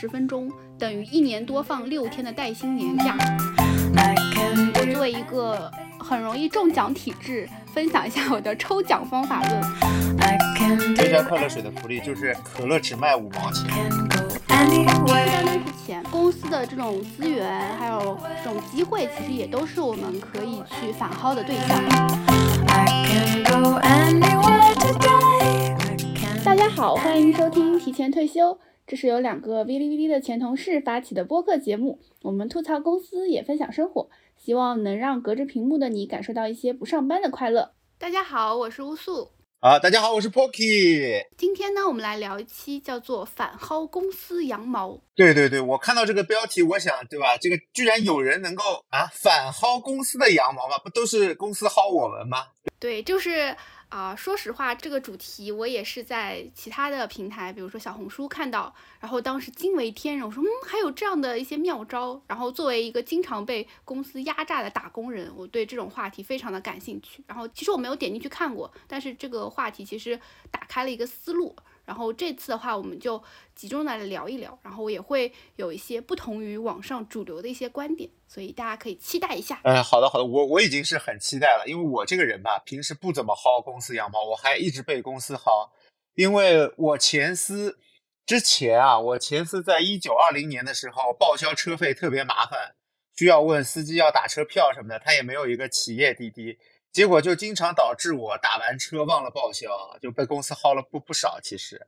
十分钟，等于一年多放六天的带薪年假。我作为一个很容易中奖体质，分享一下我的抽奖方法论。这家快乐水的福利就是可乐只卖五毛钱。不单单是钱，公司的这种资源还有这种机会，其实也都是我们可以去反薅的对象。大家好，欢迎收听提前退休。这是由两个哔哩哔哩的前同事发起的播客节目，我们吐槽公司，也分享生活，希望能让隔着屏幕的你感受到一些不上班的快乐。大家好，我是乌素。啊，大家好，我是 Pocky。今天呢，我们来聊一期叫做“反薅公司羊毛”。对对对，我看到这个标题，我想，对吧？这个居然有人能够啊反薅公司的羊毛吗？不都是公司薅我们吗？对，就是。啊，说实话，这个主题我也是在其他的平台，比如说小红书看到，然后当时惊为天人，我说，嗯，还有这样的一些妙招。然后作为一个经常被公司压榨的打工人，我对这种话题非常的感兴趣。然后其实我没有点进去看过，但是这个话题其实打开了一个思路。然后这次的话，我们就集中来聊一聊，然后我也会有一些不同于网上主流的一些观点，所以大家可以期待一下。嗯，好的好的，我我已经是很期待了，因为我这个人吧，平时不怎么薅公司羊毛，我还一直被公司薅，因为我前司之前啊，我前司在一九二零年的时候报销车费特别麻烦，需要问司机要打车票什么的，他也没有一个企业滴滴。结果就经常导致我打完车忘了报销，就被公司薅了不不少。其实，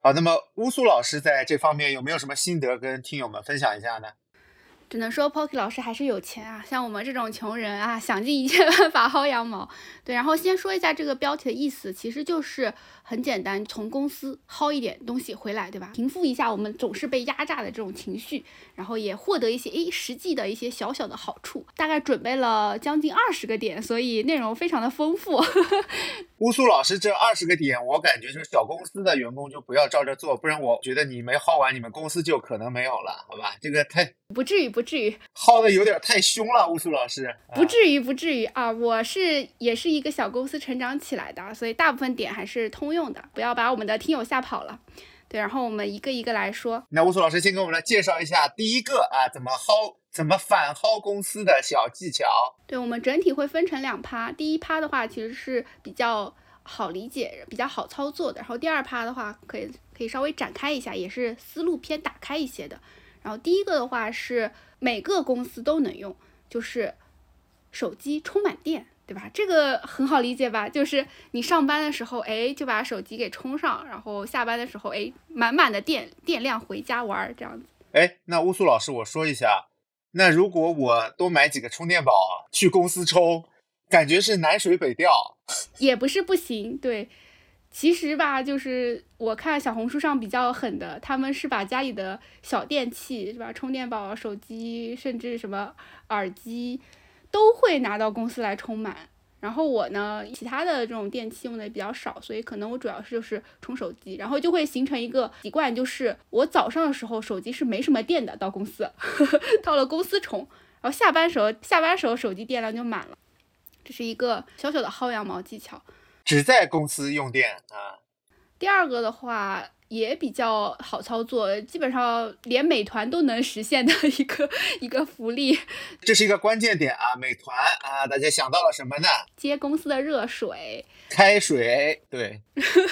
好，那么乌苏老师在这方面有没有什么心得跟听友们分享一下呢？只能说 Pocky 老师还是有钱啊，像我们这种穷人啊，想尽一切办法薅羊毛。对，然后先说一下这个标题的意思，其实就是很简单，从公司薅一点东西回来，对吧？平复一下我们总是被压榨的这种情绪，然后也获得一些诶实际的一些小小的好处。大概准备了将近二十个点，所以内容非常的丰富。乌苏老师这二十个点，我感觉就是小公司的员工就不要照着做，不然我觉得你没薅完，你们公司就可能没有了，好吧？这个太不至于，不至于，薅的有点太凶了，乌苏老师。不至于，不至于啊！我是也是一个小公司成长起来的，所以大部分点还是通用的，不要把我们的听友吓跑了。对，然后我们一个一个来说。那乌苏老师先给我们来介绍一下第一个啊，怎么薅。怎么反薅公司的小技巧？对我们整体会分成两趴，第一趴的话其实是比较好理解、比较好操作的，然后第二趴的话可以可以稍微展开一下，也是思路偏打开一些的。然后第一个的话是每个公司都能用，就是手机充满电，对吧？这个很好理解吧？就是你上班的时候，哎，就把手机给充上，然后下班的时候，哎，满满的电电量回家玩这样子。哎，那乌苏老师，我说一下。那如果我多买几个充电宝去公司充，感觉是南水北调，也不是不行。对，其实吧，就是我看小红书上比较狠的，他们是把家里的小电器，是吧，充电宝、手机，甚至什么耳机，都会拿到公司来充满。然后我呢，其他的这种电器用的也比较少，所以可能我主要是就是充手机，然后就会形成一个习惯，就是我早上的时候手机是没什么电的，到公司，到了公司充，然后下班时候下班时候手机电量就满了，这是一个小小的薅羊毛技巧，只在公司用电啊。第二个的话。也比较好操作，基本上连美团都能实现的一个一个福利，这是一个关键点啊！美团啊，大家想到了什么呢？接公司的热水、开水，对，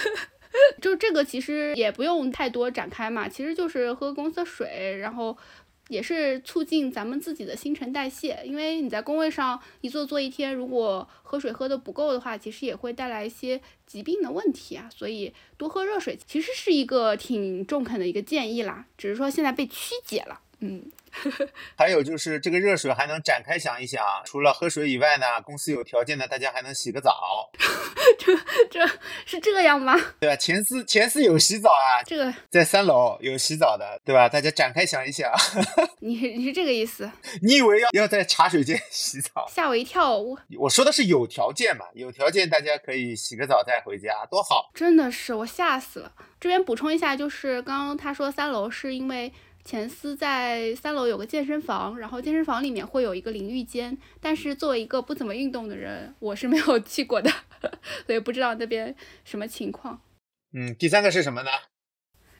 就这个其实也不用太多展开嘛，其实就是喝公司的水，然后。也是促进咱们自己的新陈代谢，因为你在工位上一坐坐一天，如果喝水喝的不够的话，其实也会带来一些疾病的问题啊。所以多喝热水其实是一个挺中肯的一个建议啦，只是说现在被曲解了，嗯。还有就是这个热水还能展开想一想，除了喝水以外呢，公司有条件的大家还能洗个澡。这这是这样吗？对吧？前司前司有洗澡啊，这个在三楼有洗澡的，对吧？大家展开想一想。你你是这个意思？你以为要要在茶水间洗澡？吓我一跳！我我说的是有条件嘛，有条件大家可以洗个澡再回家，多好！真的是我吓死了。这边补充一下，就是刚刚他说三楼是因为。前司在三楼有个健身房，然后健身房里面会有一个淋浴间，但是作为一个不怎么运动的人，我是没有去过的，所以不知道那边什么情况。嗯，第三个是什么呢？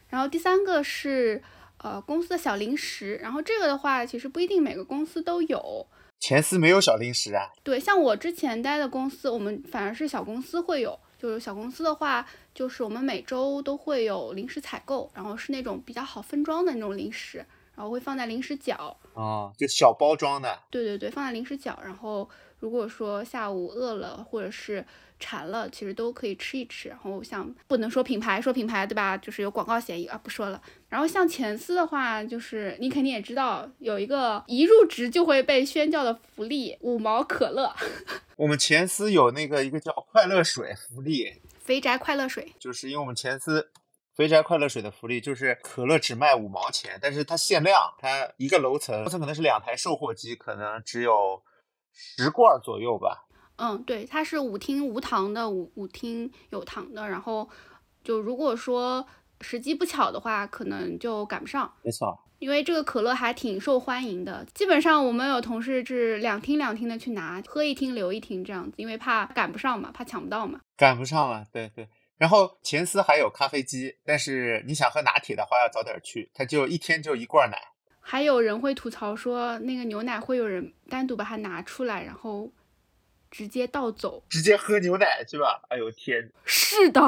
然后第三个是，呃公司的小零食，然后这个的话其实不一定每个公司都有。前司没有小零食啊？对，像我之前待的公司，我们反而是小公司会有。就是小公司的话，就是我们每周都会有零食采购，然后是那种比较好分装的那种零食，然后会放在零食角。哦，就小包装的。对对对，放在零食角，然后如果说下午饿了或者是。馋了，其实都可以吃一吃。然后像不能说品牌，说品牌对吧？就是有广告嫌疑啊，不说了。然后像前司的话，就是你肯定也知道，有一个一入职就会被宣教的福利——五毛可乐。我们前司有那个一个叫快乐水福利，肥宅快乐水，就是因为我们前司肥宅快乐水的福利就是可乐只卖五毛钱，但是它限量，它一个楼层，楼层可能是两台售货机，可能只有十罐左右吧。嗯，对，它是五听无糖的，五五听有糖的。然后，就如果说时机不巧的话，可能就赶不上。没错，因为这个可乐还挺受欢迎的。基本上我们有同事是两听两听的去拿，喝一听留一听这样子，因为怕赶不上嘛，怕抢不到嘛。赶不上了，对对。然后前司还有咖啡机，但是你想喝拿铁的话要早点去，它就一天就一罐奶。还有人会吐槽说，那个牛奶会有人单独把它拿出来，然后。直接倒走，直接喝牛奶是吧？哎呦天！是的，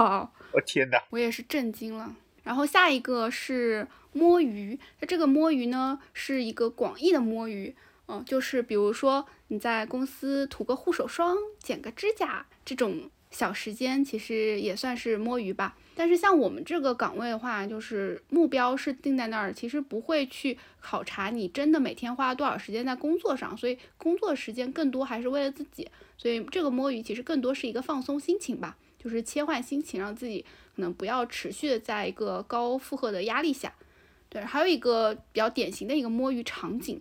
我天哪！我也是震惊了。然后下一个是摸鱼，那这个摸鱼呢，是一个广义的摸鱼，嗯，就是比如说你在公司涂个护手霜、剪个指甲这种小时间，其实也算是摸鱼吧。但是像我们这个岗位的话，就是目标是定在那儿，其实不会去考察你真的每天花了多少时间在工作上，所以工作时间更多还是为了自己。所以这个摸鱼其实更多是一个放松心情吧，就是切换心情，让自己可能不要持续的在一个高负荷的压力下。对，还有一个比较典型的一个摸鱼场景，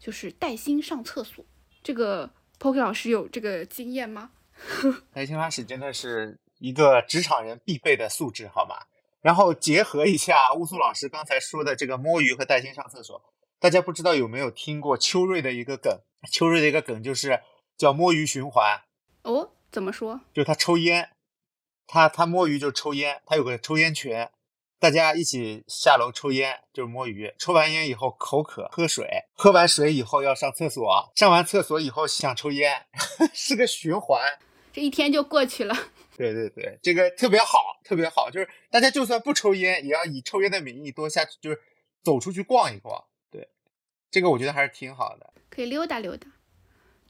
就是带薪上厕所。这个 Poki 老师有这个经验吗？带薪拉屎真的是。一个职场人必备的素质，好吗？然后结合一下乌苏老师刚才说的这个摸鱼和带薪上厕所，大家不知道有没有听过秋瑞的一个梗？秋瑞的一个梗就是叫摸鱼循环。哦，怎么说？就他抽烟，他他摸鱼就抽烟，他有个抽烟群，大家一起下楼抽烟就是摸鱼。抽完烟以后口渴喝水，喝完水以后要上厕所，上完厕所以后想抽烟，是个循环。这一天就过去了。对对对，这个特别好，特别好，就是大家就算不抽烟，也要以抽烟的名义多下去，就是走出去逛一逛。对，这个我觉得还是挺好的，可以溜达溜达。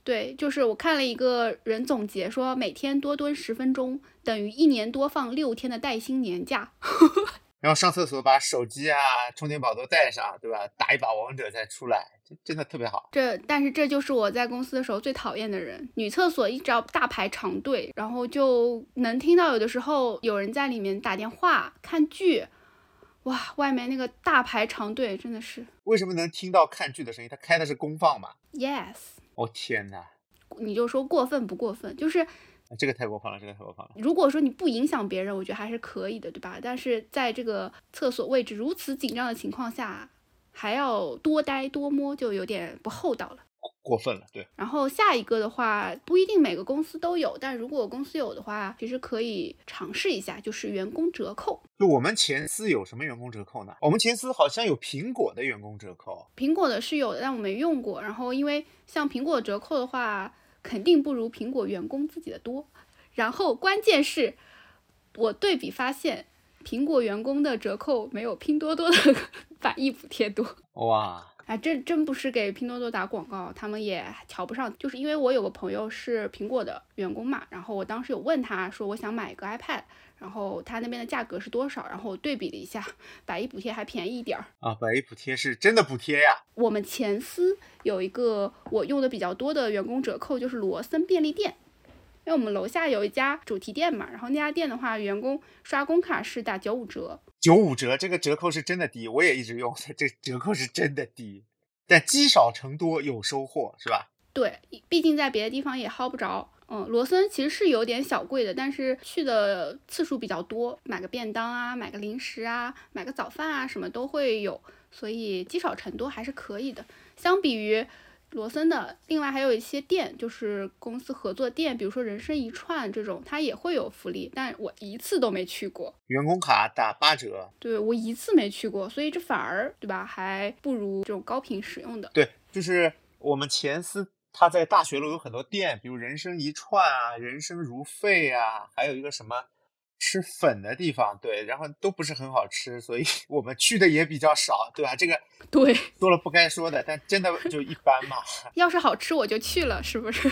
对，就是我看了一个人总结说，每天多蹲十分钟，等于一年多放六天的带薪年假。然后上厕所把手机啊、充电宝都带上，对吧？打一把王者再出来，这真的特别好。这但是这就是我在公司的时候最讨厌的人。女厕所一直要大排长队，然后就能听到有的时候有人在里面打电话、看剧。哇，外面那个大排长队真的是。为什么能听到看剧的声音？他开的是公放嘛？Yes。哦天哪！你就说过分不过分？就是。这个太过分了，这个太过分了。如果说你不影响别人，我觉得还是可以的，对吧？但是在这个厕所位置如此紧张的情况下，还要多待多摸，就有点不厚道了，过分了。对。然后下一个的话，不一定每个公司都有，但如果公司有的话，其实可以尝试一下，就是员工折扣。就我们前司有什么员工折扣呢？我们前司好像有苹果的员工折扣。苹果的是有的，但我没用过。然后因为像苹果折扣的话。肯定不如苹果员工自己的多，然后关键是，我对比发现，苹果员工的折扣没有拼多多的 百亿补贴多。哇，哎，这真不是给拼多多打广告，他们也瞧不上。就是因为我有个朋友是苹果的员工嘛，然后我当时有问他说，我想买一个 iPad。然后它那边的价格是多少？然后我对比了一下，百亿补贴还便宜一点儿啊！百亿补贴是真的补贴呀。我们前司有一个我用的比较多的员工折扣，就是罗森便利店，因为我们楼下有一家主题店嘛。然后那家店的话，员工刷工卡是打九五折。九五折，这个折扣是真的低，我也一直用，这折扣是真的低。但积少成多有收获，是吧？对，毕竟在别的地方也薅不着。嗯，罗森其实是有点小贵的，但是去的次数比较多，买个便当啊，买个零食啊，买个早饭啊，什么都会有，所以积少成多还是可以的。相比于罗森的，另外还有一些店，就是公司合作店，比如说人生一串这种，它也会有福利，但我一次都没去过。员工卡打八折，对我一次没去过，所以这反而对吧，还不如这种高频使用的。对，就是我们前司，它在大学路有很多店，比如人生一串啊，人生如沸啊，还有一个什么。吃粉的地方，对，然后都不是很好吃，所以 我们去的也比较少，对吧？这个 对多了不该说的，但真的就一般嘛。要是好吃我就去了，是不是？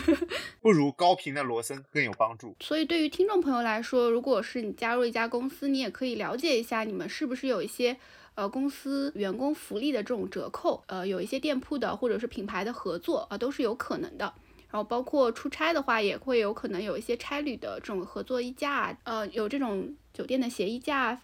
不如高频的罗森更有帮助。所以对于听众朋友来说，如果是你加入一家公司，你也可以了解一下，你们是不是有一些呃公司员工福利的这种折扣，呃，有一些店铺的或者是品牌的合作啊，都是有可能的。然后包括出差的话，也会有可能有一些差旅的这种合作衣架，呃，有这种酒店的协议价。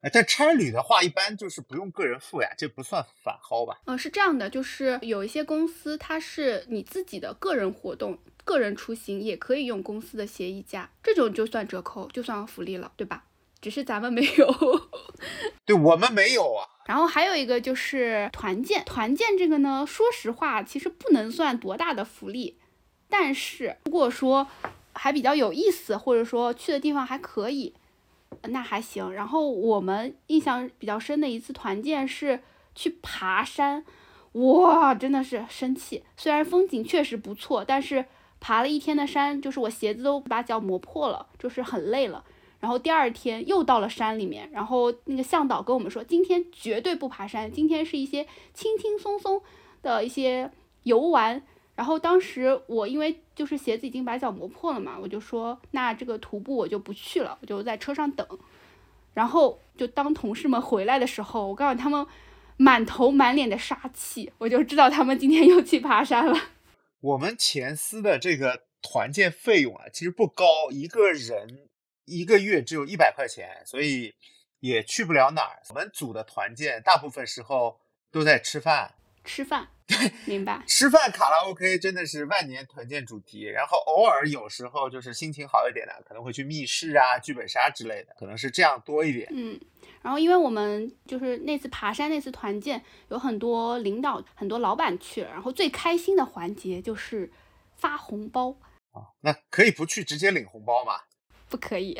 哎，但差旅的话，一般就是不用个人付呀，这不算返薅吧？呃，是这样的，就是有一些公司，它是你自己的个人活动、个人出行，也可以用公司的协议价，这种就算折扣，就算福利了，对吧？只是咱们没有，对我们没有啊。然后还有一个就是团建，团建这个呢，说实话，其实不能算多大的福利，但是如果说还比较有意思，或者说去的地方还可以，那还行。然后我们印象比较深的一次团建是去爬山，哇，真的是生气。虽然风景确实不错，但是爬了一天的山，就是我鞋子都把脚磨破了，就是很累了。然后第二天又到了山里面，然后那个向导跟我们说，今天绝对不爬山，今天是一些轻轻松松的一些游玩。然后当时我因为就是鞋子已经把脚磨破了嘛，我就说那这个徒步我就不去了，我就在车上等。然后就当同事们回来的时候，我告诉他们满头满脸的杀气，我就知道他们今天又去爬山了。我们前司的这个团建费用啊，其实不高，一个人。一个月只有一百块钱，所以也去不了哪儿。我们组的团建大部分时候都在吃饭，吃饭，对明白？吃饭卡拉 OK 真的是万年团建主题。然后偶尔有时候就是心情好一点的，可能会去密室啊、剧本杀之类的，可能是这样多一点。嗯，然后因为我们就是那次爬山那次团建，有很多领导、很多老板去了，然后最开心的环节就是发红包啊。那可以不去直接领红包吗？不可以，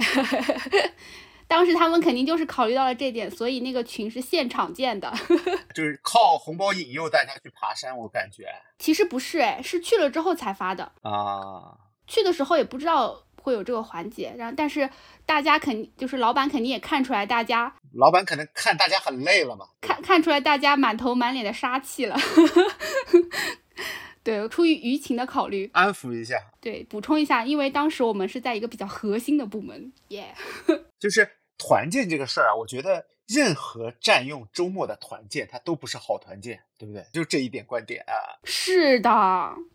当时他们肯定就是考虑到了这点，所以那个群是现场建的，就是靠红包引诱大家去爬山。我感觉其实不是，哎，是去了之后才发的啊。去的时候也不知道会有这个环节，然后但是大家肯就是老板肯定也看出来大家，老板可能看大家很累了嘛，看看出来大家满头满脸的杀气了。对，出于舆情的考虑，安抚一下。对，补充一下，因为当时我们是在一个比较核心的部门，耶。就是团建这个事儿啊，我觉得任何占用周末的团建，它都不是好团建，对不对？就这一点观点啊。是的。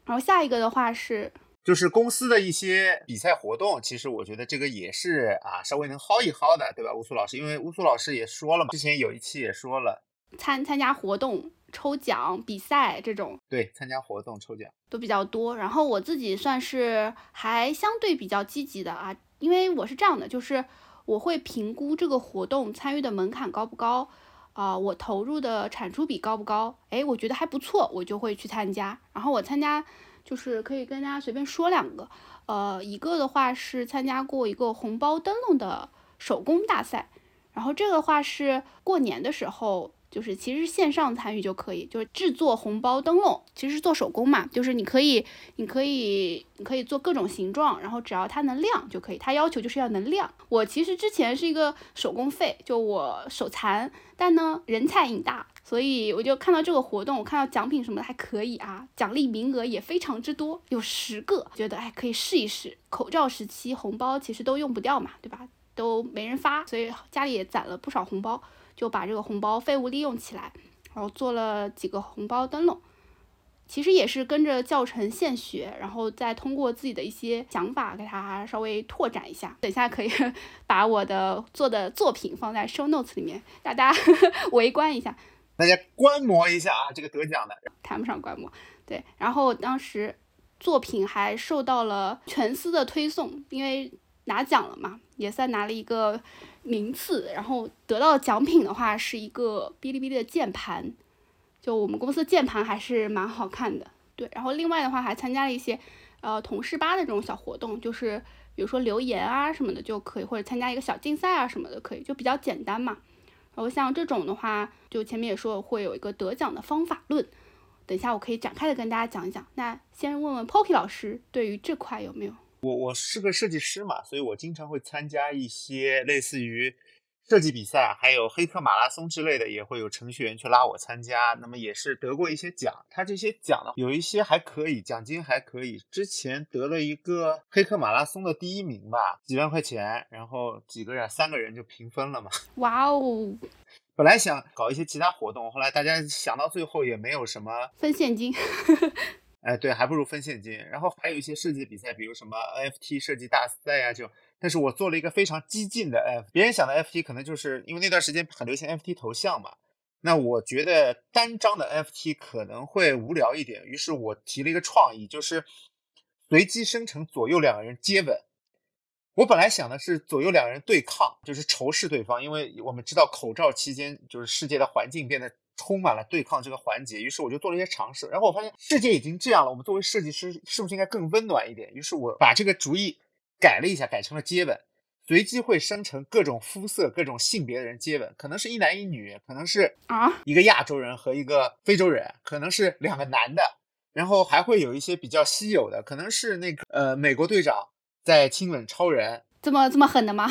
然后下一个的话是，就是公司的一些比赛活动，其实我觉得这个也是啊，稍微能薅一薅的，对吧？乌苏老师，因为乌苏老师也说了嘛，之前有一期也说了，参参加活动。抽奖比赛这种，对，参加活动抽奖都比较多。然后我自己算是还相对比较积极的啊，因为我是这样的，就是我会评估这个活动参与的门槛高不高，啊，我投入的产出比高不高，哎，我觉得还不错，我就会去参加。然后我参加就是可以跟大家随便说两个，呃，一个的话是参加过一个红包灯笼的手工大赛，然后这个话是过年的时候。就是其实线上参与就可以，就是制作红包灯笼，其实是做手工嘛，就是你可以，你可以，你可以做各种形状，然后只要它能亮就可以。它要求就是要能亮。我其实之前是一个手工废，就我手残，但呢人财瘾大，所以我就看到这个活动，我看到奖品什么的还可以啊，奖励名额也非常之多，有十个，觉得哎可以试一试。口罩时期红包其实都用不掉嘛，对吧？都没人发，所以家里也攒了不少红包。就把这个红包废物利用起来，然后做了几个红包灯笼，其实也是跟着教程现学，然后再通过自己的一些想法给它稍微拓展一下。等一下可以 把我的做的作品放在 show notes 里面，大家 围观一下，大家观摩一下啊，这个得奖的谈不上观摩，对。然后当时作品还受到了全司的推送，因为拿奖了嘛，也算拿了一个。名次，然后得到奖品的话是一个哔哩哔哩的键盘，就我们公司键盘还是蛮好看的。对，然后另外的话还参加了一些呃同事吧的这种小活动，就是比如说留言啊什么的就可以，或者参加一个小竞赛啊什么的可以，就比较简单嘛。然后像这种的话，就前面也说会有一个得奖的方法论，等一下我可以展开的跟大家讲一讲。那先问问 Poki 老师对于这块有没有？我我是个设计师嘛，所以我经常会参加一些类似于设计比赛，还有黑客马拉松之类的，也会有程序员去拉我参加。那么也是得过一些奖，他这些奖呢，有一些还可以，奖金还可以。之前得了一个黑客马拉松的第一名吧，几万块钱，然后几个人，三个人就平分了嘛。哇哦！本来想搞一些其他活动，后来大家想到最后也没有什么分现金。哎，对，还不如分现金。然后还有一些设计比赛，比如什么 NFT 设计大赛呀，就。但是我做了一个非常激进的 F，别人想的 FT 可能就是因为那段时间很流行 FT 头像嘛。那我觉得单张的 FT 可能会无聊一点，于是我提了一个创意，就是随机生成左右两个人接吻。我本来想的是左右两个人对抗，就是仇视对方，因为我们知道口罩期间就是世界的环境变得。充满了对抗这个环节，于是我就做了一些尝试，然后我发现世界已经这样了，我们作为设计师是不是应该更温暖一点？于是我把这个主意改了一下，改成了接吻，随机会生成各种肤色、各种性别的人接吻，可能是一男一女，可能是啊一个亚洲人和一个非洲人，可能是两个男的，然后还会有一些比较稀有的，可能是那个呃美国队长在亲吻超人，这么这么狠的吗？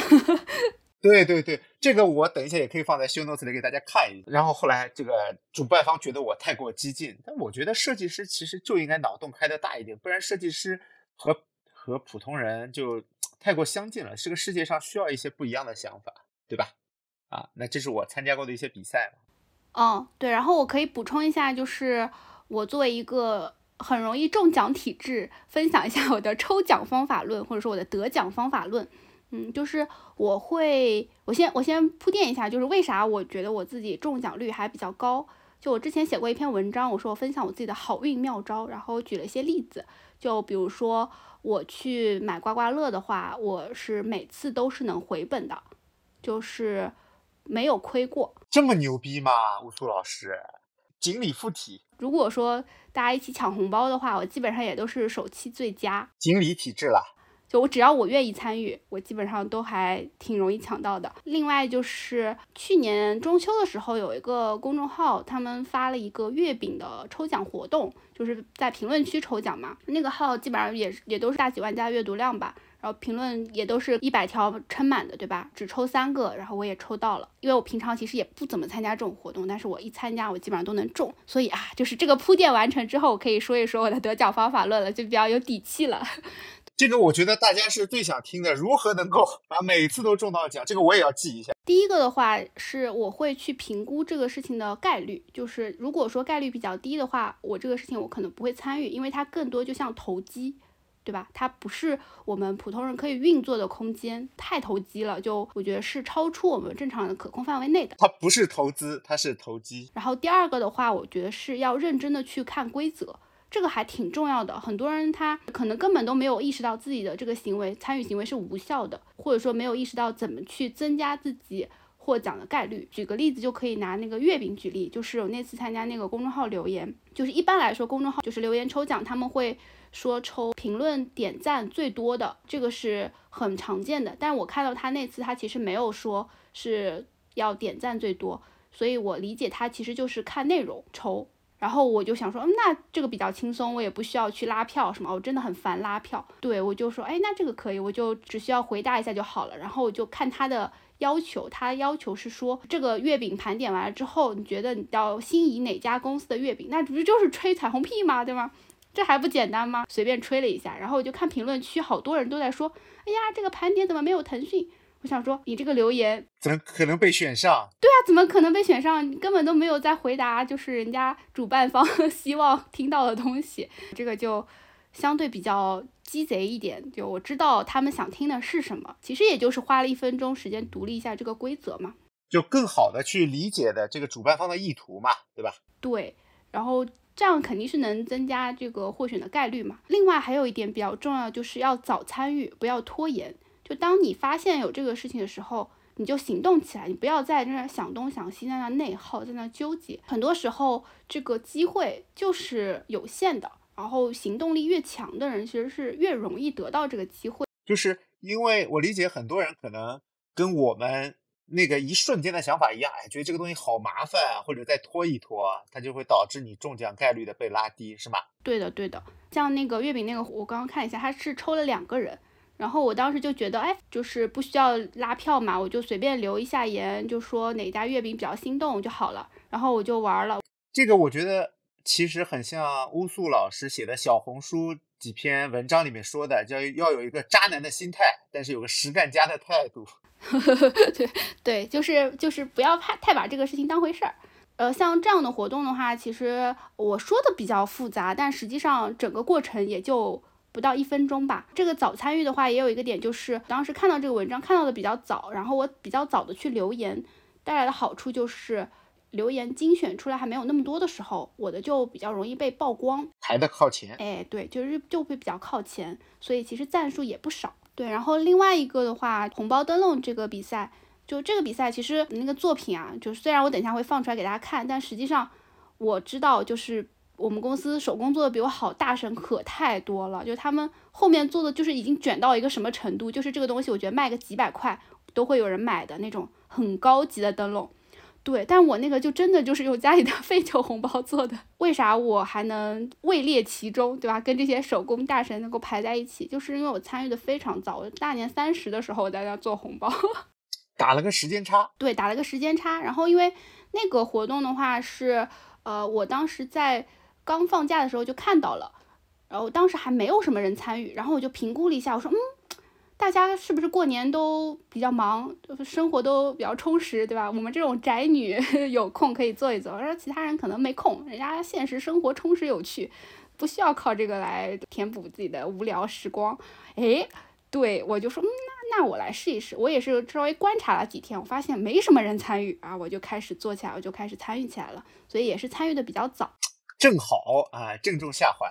对对对，这个我等一下也可以放在 show notes 里给大家看一下。然后后来这个主办方觉得我太过激进，但我觉得设计师其实就应该脑洞开的大一点，不然设计师和和普通人就 太过相近了。这个世界上需要一些不一样的想法，对吧？啊，那这是我参加过的一些比赛。嗯，对。然后我可以补充一下，就是我作为一个很容易中奖体质，分享一下我的抽奖方法论，或者说我的得奖方法论。嗯，就是我会，我先我先铺垫一下，就是为啥我觉得我自己中奖率还比较高。就我之前写过一篇文章，我说我分享我自己的好运妙招，然后举了一些例子。就比如说我去买刮刮乐的话，我是每次都是能回本的，就是没有亏过。这么牛逼吗，乌苏老师？锦鲤附体。如果说大家一起抢红包的话，我基本上也都是手气最佳。锦鲤体质了。就我只要我愿意参与，我基本上都还挺容易抢到的。另外就是去年中秋的时候，有一个公众号，他们发了一个月饼的抽奖活动，就是在评论区抽奖嘛。那个号基本上也也都是大几万加阅读量吧，然后评论也都是一百条撑满的，对吧？只抽三个，然后我也抽到了。因为我平常其实也不怎么参加这种活动，但是我一参加，我基本上都能中。所以啊，就是这个铺垫完成之后，我可以说一说我的得奖方法论了，就比较有底气了。这个我觉得大家是最想听的，如何能够 把每次都中到奖？这个我也要记一下。第一个的话是我会去评估这个事情的概率，就是如果说概率比较低的话，我这个事情我可能不会参与，因为它更多就像投机，对吧？它不是我们普通人可以运作的空间，太投机了，就我觉得是超出我们正常的可控范围内的。它不是投资，它是投机。然后第二个的话，我觉得是要认真的去看规则。这个还挺重要的，很多人他可能根本都没有意识到自己的这个行为参与行为是无效的，或者说没有意识到怎么去增加自己获奖的概率。举个例子，就可以拿那个月饼举例，就是我那次参加那个公众号留言，就是一般来说公众号就是留言抽奖，他们会说抽评论点赞最多的，这个是很常见的。但我看到他那次他其实没有说是要点赞最多，所以我理解他其实就是看内容抽。然后我就想说，嗯，那这个比较轻松，我也不需要去拉票什么，我真的很烦拉票。对我就说，哎，那这个可以，我就只需要回答一下就好了。然后我就看他的要求，他要求是说，这个月饼盘点完了之后，你觉得你要心仪哪家公司的月饼？那不就是吹彩虹屁吗？对吗？这还不简单吗？随便吹了一下，然后我就看评论区，好多人都在说，哎呀，这个盘点怎么没有腾讯？我想说，你这个留言怎么可能被选上？对啊，怎么可能被选上？你根本都没有在回答，就是人家主办方 希望听到的东西。这个就相对比较鸡贼一点。就我知道他们想听的是什么，其实也就是花了一分钟时间读了一下这个规则嘛，就更好的去理解的这个主办方的意图嘛，对吧？对，然后这样肯定是能增加这个获选的概率嘛。另外还有一点比较重要，就是要早参与，不要拖延。就当你发现有这个事情的时候，你就行动起来，你不要在那想东想西，在那内耗，在那纠结。很多时候，这个机会就是有限的，然后行动力越强的人，其实是越容易得到这个机会。就是因为我理解很多人可能跟我们那个一瞬间的想法一样，哎，觉得这个东西好麻烦啊，或者再拖一拖，它就会导致你中奖概率的被拉低，是吗？对的，对的。像那个月饼那个，我刚刚看一下，他是抽了两个人。然后我当时就觉得，哎，就是不需要拉票嘛，我就随便留一下言，就说哪家月饼比较心动就好了。然后我就玩了。这个我觉得其实很像乌素老师写的小红书几篇文章里面说的，叫要有一个渣男的心态，但是有个实干家的态度。对对，就是就是不要怕太把这个事情当回事儿。呃，像这样的活动的话，其实我说的比较复杂，但实际上整个过程也就。不到一分钟吧。这个早参与的话，也有一个点，就是当时看到这个文章看到的比较早，然后我比较早的去留言，带来的好处就是留言精选出来还没有那么多的时候，我的就比较容易被曝光，排的靠前。哎，对，就是就会比较靠前，所以其实赞数也不少。对，然后另外一个的话，红包灯笼这个比赛，就这个比赛其实那个作品啊，就虽然我等一下会放出来给大家看，但实际上我知道就是。我们公司手工做的比我好，大神可太多了。就他们后面做的，就是已经卷到一个什么程度，就是这个东西，我觉得卖个几百块都会有人买的那种很高级的灯笼。对，但我那个就真的就是用家里的 废旧红包做的。为啥我还能位列其中，对吧？跟这些手工大神能够排在一起，就是因为我参与的非常早，我大年三十的时候我在那做红包，打了个时间差。对，打了个时间差。然后因为那个活动的话是，呃，我当时在。刚放假的时候就看到了，然后当时还没有什么人参与，然后我就评估了一下，我说，嗯，大家是不是过年都比较忙，就是生活都比较充实，对吧？我们这种宅女 有空可以做一做，而其他人可能没空，人家现实生活充实有趣，不需要靠这个来填补自己的无聊时光。哎，对我就说，嗯，那那我来试一试。我也是稍微观察了几天，我发现没什么人参与啊，我就开始做起来，我就开始参与起来了，所以也是参与的比较早。正好啊，正中下怀。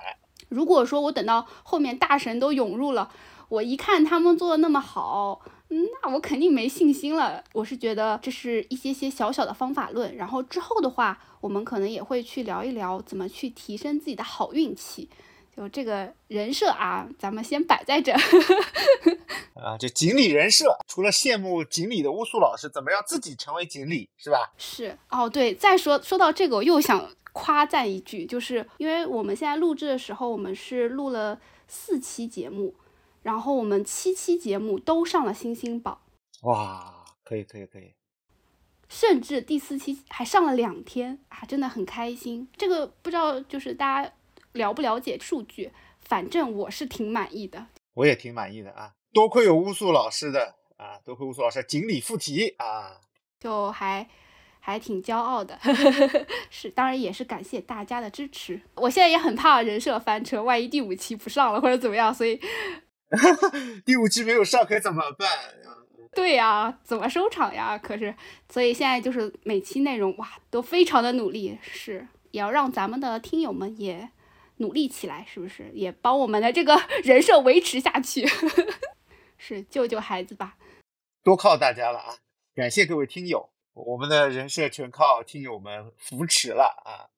如果说我等到后面大神都涌入了，我一看他们做的那么好，那我肯定没信心了。我是觉得这是一些些小小的方法论，然后之后的话，我们可能也会去聊一聊怎么去提升自己的好运气。就这个人设啊，咱们先摆在这。啊，这锦鲤人设，除了羡慕锦鲤的乌苏老师，怎么样自己成为锦鲤，是吧？是哦，对。再说说到这个，我又想。夸赞一句，就是因为我们现在录制的时候，我们是录了四期节目，然后我们七期节目都上了星星榜。哇，可以可以可以，甚至第四期还上了两天啊，真的很开心。这个不知道就是大家了不了解数据，反正我是挺满意的。我也挺满意的啊，多亏有乌素老师的啊，多亏乌素老师锦鲤附体啊，就还。还挺骄傲的，是，当然也是感谢大家的支持。我现在也很怕人设翻车，万一第五期不上了或者怎么样，所以 第五期没有上可怎么办？对呀，怎么收场呀？可是，所以现在就是每期内容哇都非常的努力，是也要让咱们的听友们也努力起来，是不是？也帮我们的这个 人设维持下去，是救救孩子吧？多靠大家了啊！感谢各位听友。我们的人设全靠听友们扶持了啊！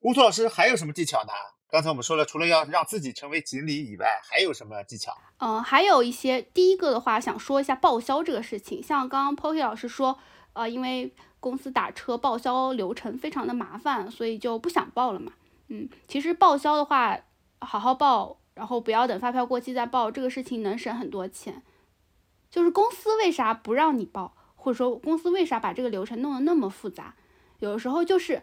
乌托老师还有什么技巧呢？刚才我们说了，除了要让自己成为锦鲤以外，还有什么技巧？嗯，还有一些。第一个的话，想说一下报销这个事情。像刚刚 Poki 老师说，呃，因为公司打车报销流程非常的麻烦，所以就不想报了嘛。嗯，其实报销的话，好好报，然后不要等发票过期再报，这个事情能省很多钱。就是公司为啥不让你报？或者说公司为啥把这个流程弄得那么复杂？有的时候就是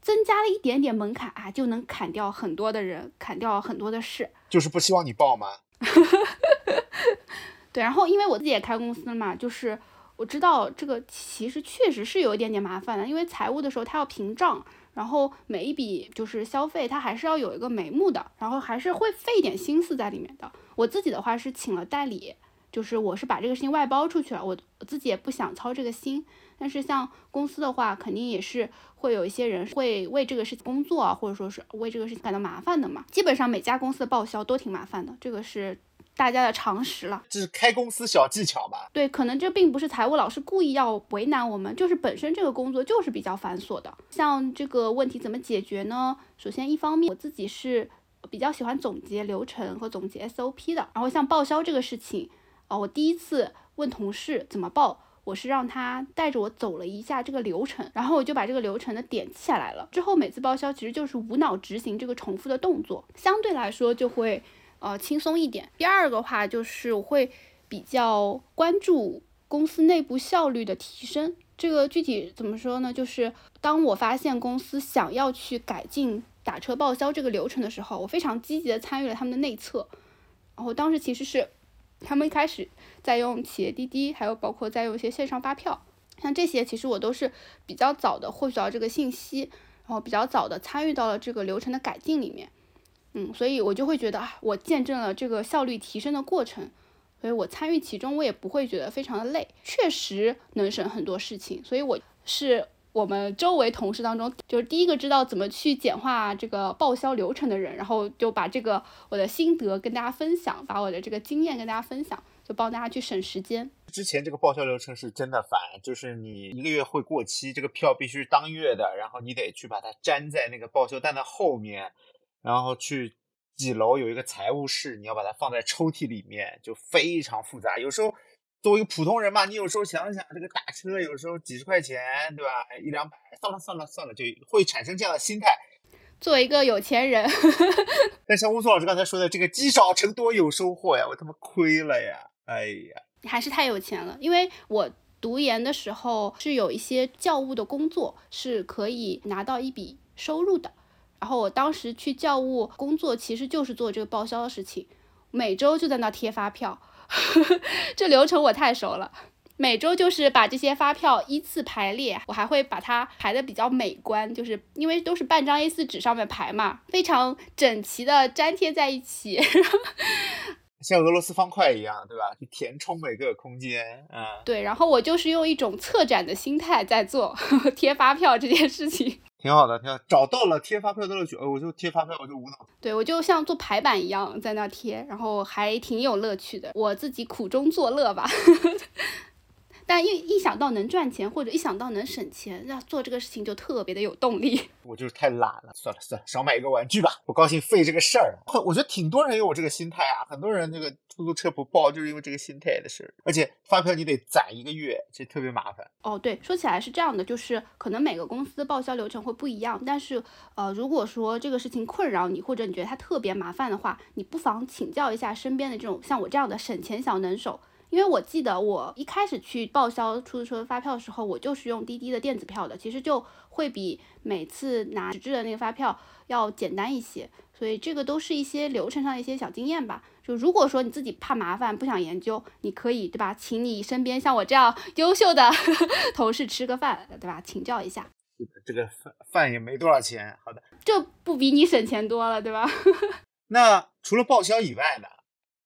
增加了一点点门槛啊，就能砍掉很多的人，砍掉很多的事。就是不希望你报吗？对，然后因为我自己也开公司了嘛，就是我知道这个其实确实是有一点点麻烦的，因为财务的时候他要凭账，然后每一笔就是消费他还是要有一个眉目的，然后还是会费一点心思在里面的。我自己的话是请了代理。就是我是把这个事情外包出去了，我我自己也不想操这个心。但是像公司的话，肯定也是会有一些人会为这个事情工作啊，或者说是为这个事情感到麻烦的嘛。基本上每家公司的报销都挺麻烦的，这个是大家的常识了。这是开公司小技巧吧？对，可能这并不是财务老师故意要为难我们，就是本身这个工作就是比较繁琐的。像这个问题怎么解决呢？首先，一方面我自己是比较喜欢总结流程和总结 SOP 的。然后像报销这个事情，啊，我第一次问同事怎么报。我是让他带着我走了一下这个流程，然后我就把这个流程的点记下来了。之后每次报销其实就是无脑执行这个重复的动作，相对来说就会呃轻松一点。第二个话就是我会比较关注公司内部效率的提升。这个具体怎么说呢？就是当我发现公司想要去改进打车报销这个流程的时候，我非常积极的参与了他们的内测。然后当时其实是。他们一开始在用企业滴滴，还有包括在用一些线上发票，像这些其实我都是比较早的获取到这个信息，然后比较早的参与到了这个流程的改进里面，嗯，所以我就会觉得啊，我见证了这个效率提升的过程，所以我参与其中，我也不会觉得非常的累，确实能省很多事情，所以我是。我们周围同事当中，就是第一个知道怎么去简化这个报销流程的人，然后就把这个我的心得跟大家分享，把我的这个经验跟大家分享，就帮大家去省时间。之前这个报销流程是真的烦，就是你一个月会过期，这个票必须是当月的，然后你得去把它粘在那个报销单的后面，然后去几楼有一个财务室，你要把它放在抽屉里面，就非常复杂，有时候。作为一个普通人嘛，你有时候想想，这个打车有时候几十块钱，对吧？一两百，算了算了算了，就会产生这样的心态。作为一个有钱人，但像乌苏老师刚才说的，这个积少成多有收获呀，我他妈亏了呀！哎呀，你还是太有钱了，因为我读研的时候是有一些教务的工作是可以拿到一笔收入的，然后我当时去教务工作，其实就是做这个报销的事情，每周就在那贴发票。这流程我太熟了，每周就是把这些发票依次排列，我还会把它排的比较美观，就是因为都是半张 A4 纸上面排嘛，非常整齐的粘贴在一起，像俄罗斯方块一样，对吧？去填充每个空间，嗯，对。然后我就是用一种策展的心态在做 贴发票这件事情。挺好的，挺好，找到了贴发票的乐趣。呃，我就贴发票，我就无脑。对，我就像做排版一样在那贴，然后还挺有乐趣的，我自己苦中作乐吧。但一一想到能赚钱，或者一想到能省钱，那做这个事情就特别的有动力。我就是太懒了，算了算了，少买一个玩具吧，不高兴费这个事儿。我觉得挺多人有我这个心态啊，很多人这个出租车不报，就是因为这个心态的事儿。而且发票你得攒一个月，这特别麻烦。哦，对，说起来是这样的，就是可能每个公司报销流程会不一样，但是呃，如果说这个事情困扰你，或者你觉得它特别麻烦的话，你不妨请教一下身边的这种像我这样的省钱小能手。因为我记得我一开始去报销出租车发票的时候，我就是用滴滴的电子票的，其实就会比每次拿纸质的那个发票要简单一些，所以这个都是一些流程上的一些小经验吧。就如果说你自己怕麻烦不想研究，你可以对吧，请你身边像我这样优秀的 同事吃个饭，对吧，请教一下。是的，这个饭饭也没多少钱，好的，这不比你省钱多了，对吧？那除了报销以外呢？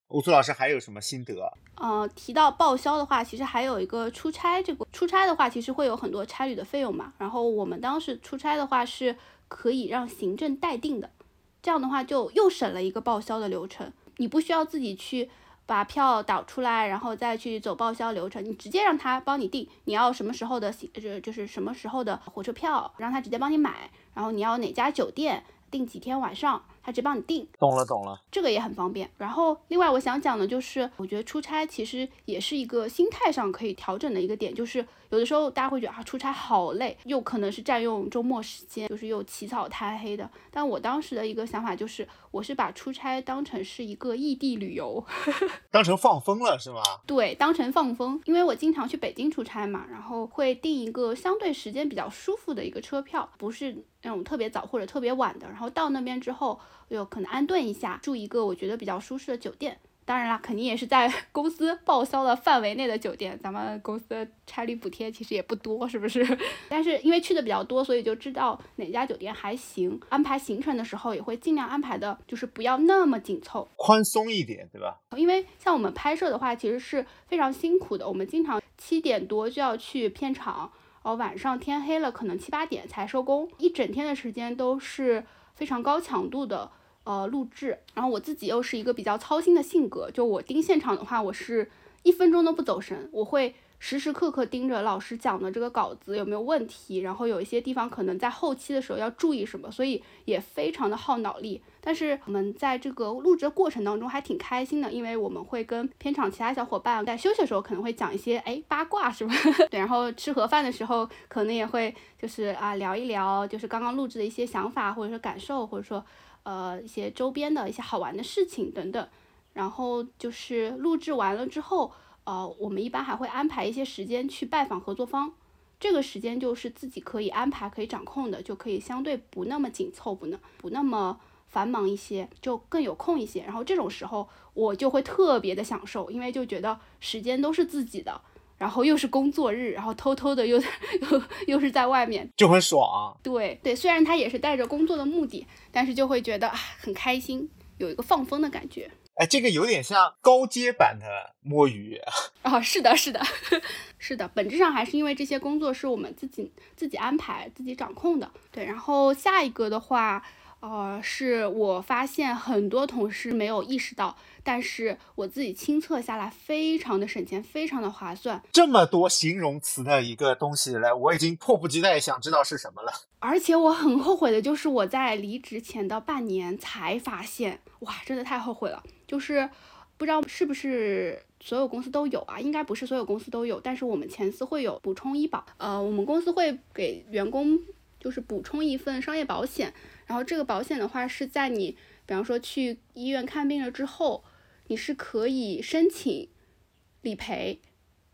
乌苏老师还有什么心得？呃，提到报销的话，其实还有一个出差。这个出差的话，其实会有很多差旅的费用嘛。然后我们当时出差的话，是可以让行政代订的，这样的话就又省了一个报销的流程。你不需要自己去把票导出来，然后再去走报销流程，你直接让他帮你订，你要什么时候的行，就就是什么时候的火车票，让他直接帮你买。然后你要哪家酒店？订几天晚上，他直接帮你订。懂了，懂了，这个也很方便。然后，另外我想讲的就是，我觉得出差其实也是一个心态上可以调整的一个点，就是有的时候大家会觉得啊，出差好累，又可能是占用周末时间，就是又起早贪黑的。但我当时的一个想法就是，我是把出差当成是一个异地旅游，当成放风了是吗？对，当成放风，因为我经常去北京出差嘛，然后会订一个相对时间比较舒服的一个车票，不是。那种特别早或者特别晚的，然后到那边之后，有可能安顿一下，住一个我觉得比较舒适的酒店。当然啦，肯定也是在 公司报销的范围内的酒店。咱们公司的差旅补贴其实也不多，是不是？但是因为去的比较多，所以就知道哪家酒店还行。安排行程的时候也会尽量安排的，就是不要那么紧凑，宽松一点，对吧？因为像我们拍摄的话，其实是非常辛苦的。我们经常七点多就要去片场。然后，晚上天黑了，可能七八点才收工，一整天的时间都是非常高强度的呃录制，然后我自己又是一个比较操心的性格，就我盯现场的话，我是一分钟都不走神，我会。时时刻刻盯着老师讲的这个稿子有没有问题，然后有一些地方可能在后期的时候要注意什么，所以也非常的耗脑力。但是我们在这个录制的过程当中还挺开心的，因为我们会跟片场其他小伙伴在休息的时候可能会讲一些哎八卦是吧？对，然后吃盒饭的时候可能也会就是啊聊一聊就是刚刚录制的一些想法或者说感受，或者说呃一些周边的一些好玩的事情等等。然后就是录制完了之后。呃，我们一般还会安排一些时间去拜访合作方，这个时间就是自己可以安排、可以掌控的，就可以相对不那么紧凑，不那不那么繁忙一些，就更有空一些。然后这种时候我就会特别的享受，因为就觉得时间都是自己的，然后又是工作日，然后偷偷的又又又是在外面，就很爽。对对，虽然他也是带着工作的目的，但是就会觉得很开心，有一个放风的感觉。哎，这个有点像高阶版的摸鱼 啊！是的，是的，是的，本质上还是因为这些工作是我们自己自己安排、自己掌控的。对，然后下一个的话，呃，是我发现很多同事没有意识到，但是我自己亲测下来，非常的省钱，非常的划算。这么多形容词的一个东西来，我已经迫不及待想知道是什么了。而且我很后悔的就是我在离职前的半年才发现，哇，真的太后悔了。就是不知道是不是所有公司都有啊？应该不是所有公司都有，但是我们前司会有补充医保。呃，我们公司会给员工就是补充一份商业保险，然后这个保险的话是在你比方说去医院看病了之后，你是可以申请理赔，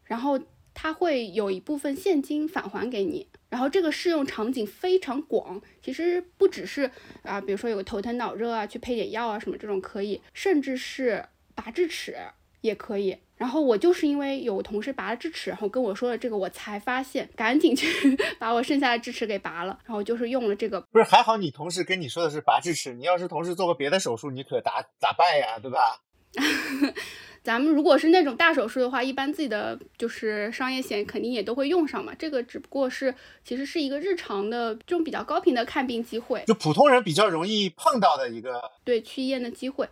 然后它会有一部分现金返还给你。然后这个适用场景非常广，其实不只是啊，比如说有个头疼脑热啊，去配点药啊什么这种可以，甚至是拔智齿也可以。然后我就是因为有同事拔了智齿，然后跟我说了这个，我才发现，赶紧去 把我剩下的智齿给拔了。然后就是用了这个，不是还好你同事跟你说的是拔智齿，你要是同事做个别的手术，你可咋咋办呀，对吧？咱们如果是那种大手术的话，一般自己的就是商业险肯定也都会用上嘛。这个只不过是其实是一个日常的这种比较高频的看病机会，就普通人比较容易碰到的一个对去医院的机会。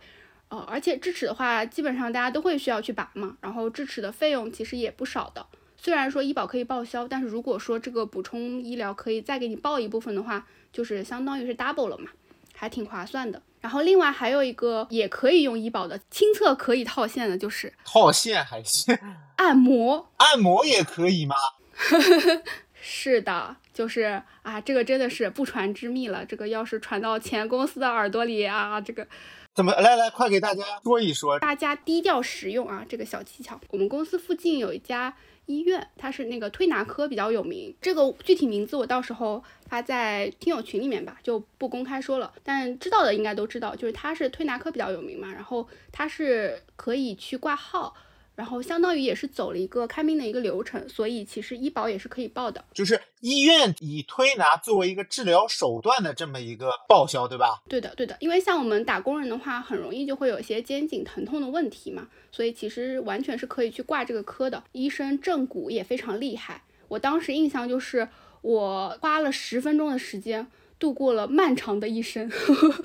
呃，而且智齿的话，基本上大家都会需要去拔嘛。然后智齿的费用其实也不少的，虽然说医保可以报销，但是如果说这个补充医疗可以再给你报一部分的话，就是相当于是 double 了嘛，还挺划算的。然后另外还有一个也可以用医保的亲测可以套现的，就是套现还行，按摩，按摩也可以吗？是的，就是啊，这个真的是不传之秘了。这个要是传到前公司的耳朵里啊，这个怎么来来快给大家说一说，大家低调实用啊，这个小技巧。我们公司附近有一家。医院，它是那个推拿科比较有名，这个具体名字我到时候发在听友群里面吧，就不公开说了。但知道的应该都知道，就是它是推拿科比较有名嘛，然后它是可以去挂号。然后相当于也是走了一个看病的一个流程，所以其实医保也是可以报的。就是医院以推拿作为一个治疗手段的这么一个报销，对吧？对的，对的。因为像我们打工人的话，很容易就会有一些肩颈疼痛的问题嘛，所以其实完全是可以去挂这个科的。医生正骨也非常厉害，我当时印象就是我花了十分钟的时间。度过了漫长的一生，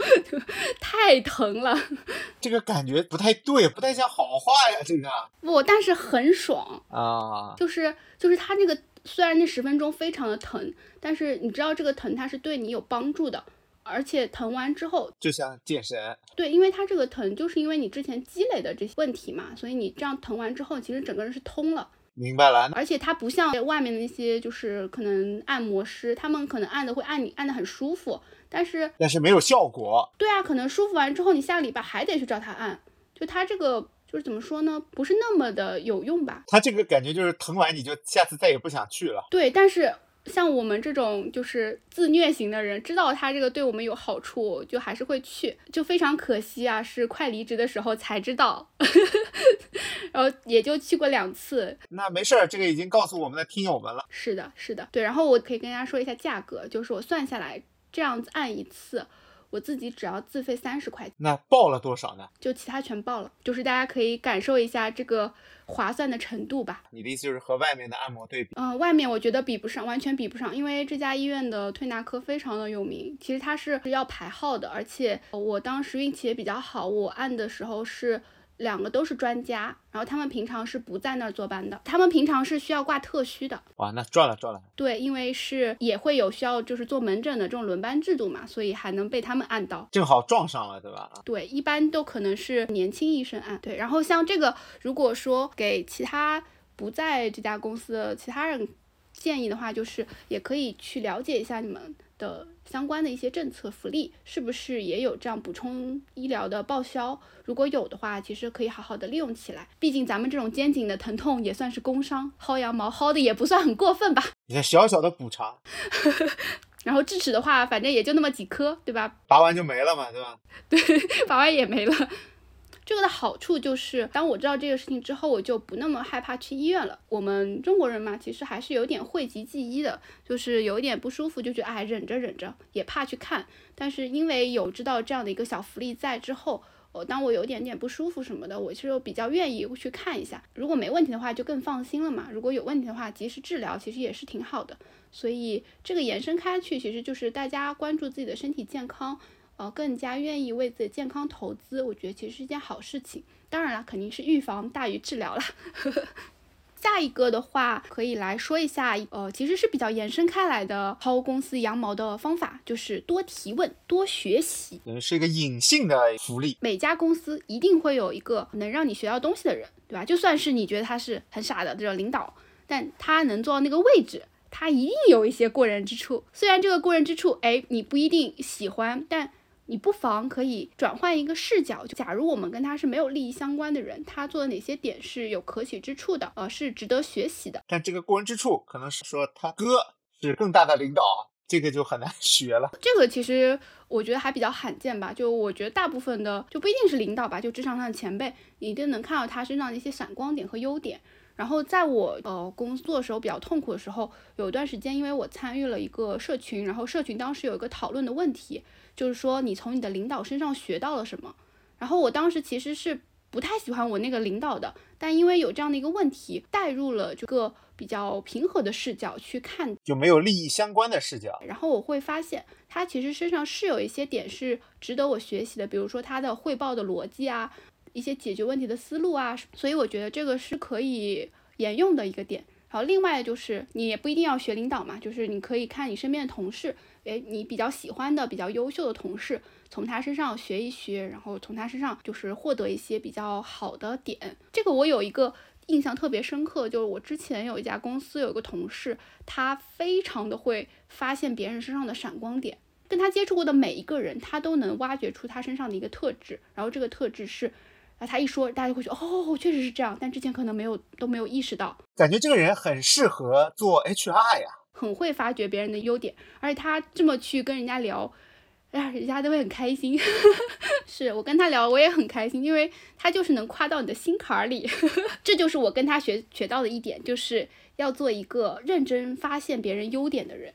太疼了，这个感觉不太对，不太像好话呀，这个。不，但是很爽啊，就是就是他那个虽然那十分钟非常的疼，但是你知道这个疼它是对你有帮助的，而且疼完之后就像健身，对，因为它这个疼就是因为你之前积累的这些问题嘛，所以你这样疼完之后，其实整个人是通了。明白了，而且它不像外面的那些，就是可能按摩师，他们可能按的会按你按的很舒服，但是但是没有效果。对啊，可能舒服完之后，你下个礼拜还得去找他按，就他这个就是怎么说呢，不是那么的有用吧？他这个感觉就是疼完你就下次再也不想去了。对，但是。像我们这种就是自虐型的人，知道他这个对我们有好处，就还是会去，就非常可惜啊，是快离职的时候才知道，然后也就去过两次。那没事儿，这个已经告诉我们的听友们了。是的，是的，对。然后我可以跟大家说一下价格，就是我算下来这样子按一次，我自己只要自费三十块，那报了多少呢？就其他全报了，就是大家可以感受一下这个划算的程度吧。你的意思就是和外面的按摩对比？嗯，外面我觉得比不上，完全比不上，因为这家医院的推拿科非常的有名，其实它是要排号的，而且我当时运气也比较好，我按的时候是。两个都是专家，然后他们平常是不在那儿坐班的，他们平常是需要挂特需的。哇，那赚了赚了。对，因为是也会有需要就是做门诊的这种轮班制度嘛，所以还能被他们按到，正好撞上了，对吧？对，一般都可能是年轻医生按。对，然后像这个，如果说给其他不在这家公司的其他人建议的话，就是也可以去了解一下你们。的相关的一些政策福利是不是也有这样补充医疗的报销？如果有的话，其实可以好好的利用起来。毕竟咱们这种肩颈的疼痛也算是工伤，薅羊毛薅的也不算很过分吧？你看小小的补偿，然后智齿的话，反正也就那么几颗，对吧？拔完就没了嘛，对吧？对，拔完也没了。这个的好处就是，当我知道这个事情之后，我就不那么害怕去医院了。我们中国人嘛，其实还是有点讳疾忌医的，就是有一点不舒服就觉得哎忍着忍着，也怕去看。但是因为有知道这样的一个小福利在之后，我当我有点点不舒服什么的，我其实比较愿意去看一下。如果没问题的话，就更放心了嘛。如果有问题的话，及时治疗其实也是挺好的。所以这个延伸开去，其实就是大家关注自己的身体健康。呃，更加愿意为自己健康投资，我觉得其实是一件好事情。当然了，肯定是预防大于治疗了。下一个的话，可以来说一下，呃，其实是比较延伸开来的薅公司羊毛的方法，就是多提问、多学习，嗯，是一个隐性的福利。每家公司一定会有一个能让你学到东西的人，对吧？就算是你觉得他是很傻的这种领导，但他能做到那个位置，他一定有一些过人之处。虽然这个过人之处，哎，你不一定喜欢，但你不妨可以转换一个视角，就假如我们跟他是没有利益相关的人，他做的哪些点是有可取之处的，呃，是值得学习的。但这个过人之处，可能是说他哥是更大的领导，这个就很难 学了。这个其实我觉得还比较罕见吧，就我觉得大部分的就不一定是领导吧，就职场上的前辈，你一定能看到他身上的一些闪光点和优点。然后在我呃工作的时候比较痛苦的时候，有一段时间，因为我参与了一个社群，然后社群当时有一个讨论的问题。就是说，你从你的领导身上学到了什么？然后我当时其实是不太喜欢我那个领导的，但因为有这样的一个问题，带入了这个比较平和的视角去看，就没有利益相关的视角。然后我会发现，他其实身上是有一些点是值得我学习的，比如说他的汇报的逻辑啊，一些解决问题的思路啊，所以我觉得这个是可以沿用的一个点。然后另外就是，你也不一定要学领导嘛，就是你可以看你身边的同事。诶，你比较喜欢的、比较优秀的同事，从他身上学一学，然后从他身上就是获得一些比较好的点。这个我有一个印象特别深刻，就是我之前有一家公司有一个同事，他非常的会发现别人身上的闪光点，跟他接触过的每一个人，他都能挖掘出他身上的一个特质，然后这个特质是，啊，他一说，大家就会觉得哦，确实是这样，但之前可能没有都没有意识到，感觉这个人很适合做 HR 呀。很会发掘别人的优点，而且他这么去跟人家聊，哎呀，人家都会很开心。是我跟他聊，我也很开心，因为他就是能夸到你的心坎儿里。这就是我跟他学学到的一点，就是要做一个认真发现别人优点的人。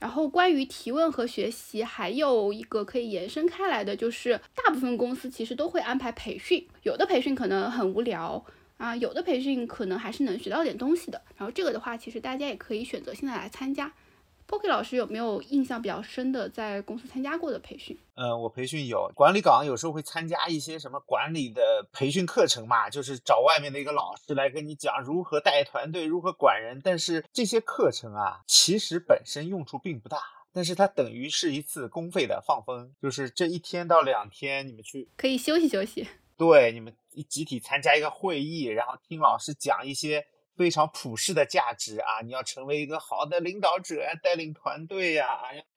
然后关于提问和学习，还有一个可以延伸开来的，就是大部分公司其实都会安排培训，有的培训可能很无聊。啊，有的培训可能还是能学到点东西的。然后这个的话，其实大家也可以选择性的来参加。Poki 老师有没有印象比较深的在公司参加过的培训？嗯，我培训有管理岗，有时候会参加一些什么管理的培训课程嘛，就是找外面的一个老师来跟你讲如何带团队，如何管人。但是这些课程啊，其实本身用处并不大，但是它等于是一次公费的放风，就是这一天到两天你们去可以休息休息。对，你们一集体参加一个会议，然后听老师讲一些非常普世的价值啊，你要成为一个好的领导者呀，带领团队呀，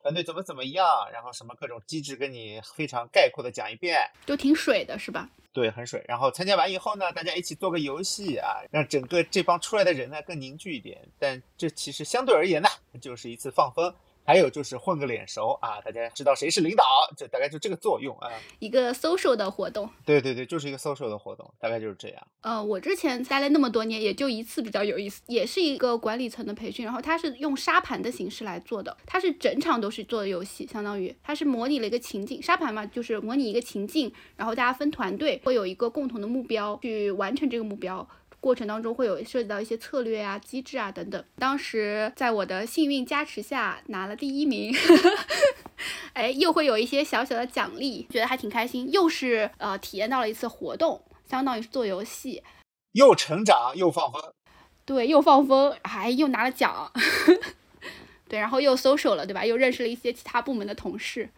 团队怎么怎么样，然后什么各种机制跟你非常概括的讲一遍，都挺水的是吧？对，很水。然后参加完以后呢，大家一起做个游戏啊，让整个这帮出来的人呢更凝聚一点。但这其实相对而言呢，就是一次放风。还有就是混个脸熟啊，大家知道谁是领导，就大概就这个作用啊。一个 social 的活动。对对对，就是一个 social 的活动，大概就是这样。呃，我之前待了那么多年，也就一次比较有意思，也是一个管理层的培训，然后它是用沙盘的形式来做的，它是整场都是做的游戏，相当于它是模拟了一个情境，沙盘嘛，就是模拟一个情境，然后大家分团队，会有一个共同的目标去完成这个目标。过程当中会有涉及到一些策略啊、机制啊等等。当时在我的幸运加持下拿了第一名，哎，又会有一些小小的奖励，觉得还挺开心。又是呃体验到了一次活动，相当于是做游戏，又成长又放风。对，又放风，还又拿了奖。对，然后又 social 了，对吧？又认识了一些其他部门的同事。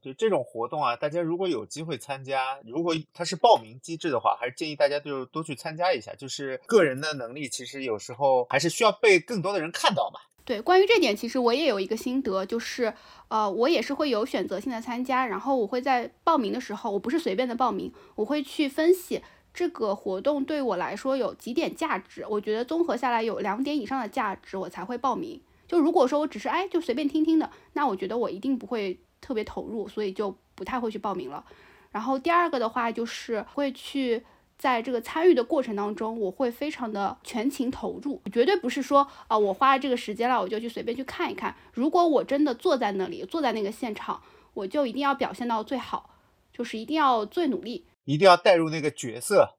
就这种活动啊，大家如果有机会参加，如果它是报名机制的话，还是建议大家就多去参加一下。就是个人的能力，其实有时候还是需要被更多的人看到嘛。对，关于这点，其实我也有一个心得，就是呃，我也是会有选择性的参加，然后我会在报名的时候，我不是随便的报名，我会去分析这个活动对我来说有几点价值，我觉得综合下来有两点以上的价值，我才会报名。就如果说我只是哎就随便听听的，那我觉得我一定不会。特别投入，所以就不太会去报名了。然后第二个的话，就是会去在这个参与的过程当中，我会非常的全情投入，绝对不是说啊，我花了这个时间了，我就去随便去看一看。如果我真的坐在那里，坐在那个现场，我就一定要表现到最好，就是一定要最努力，一定要带入那个角色。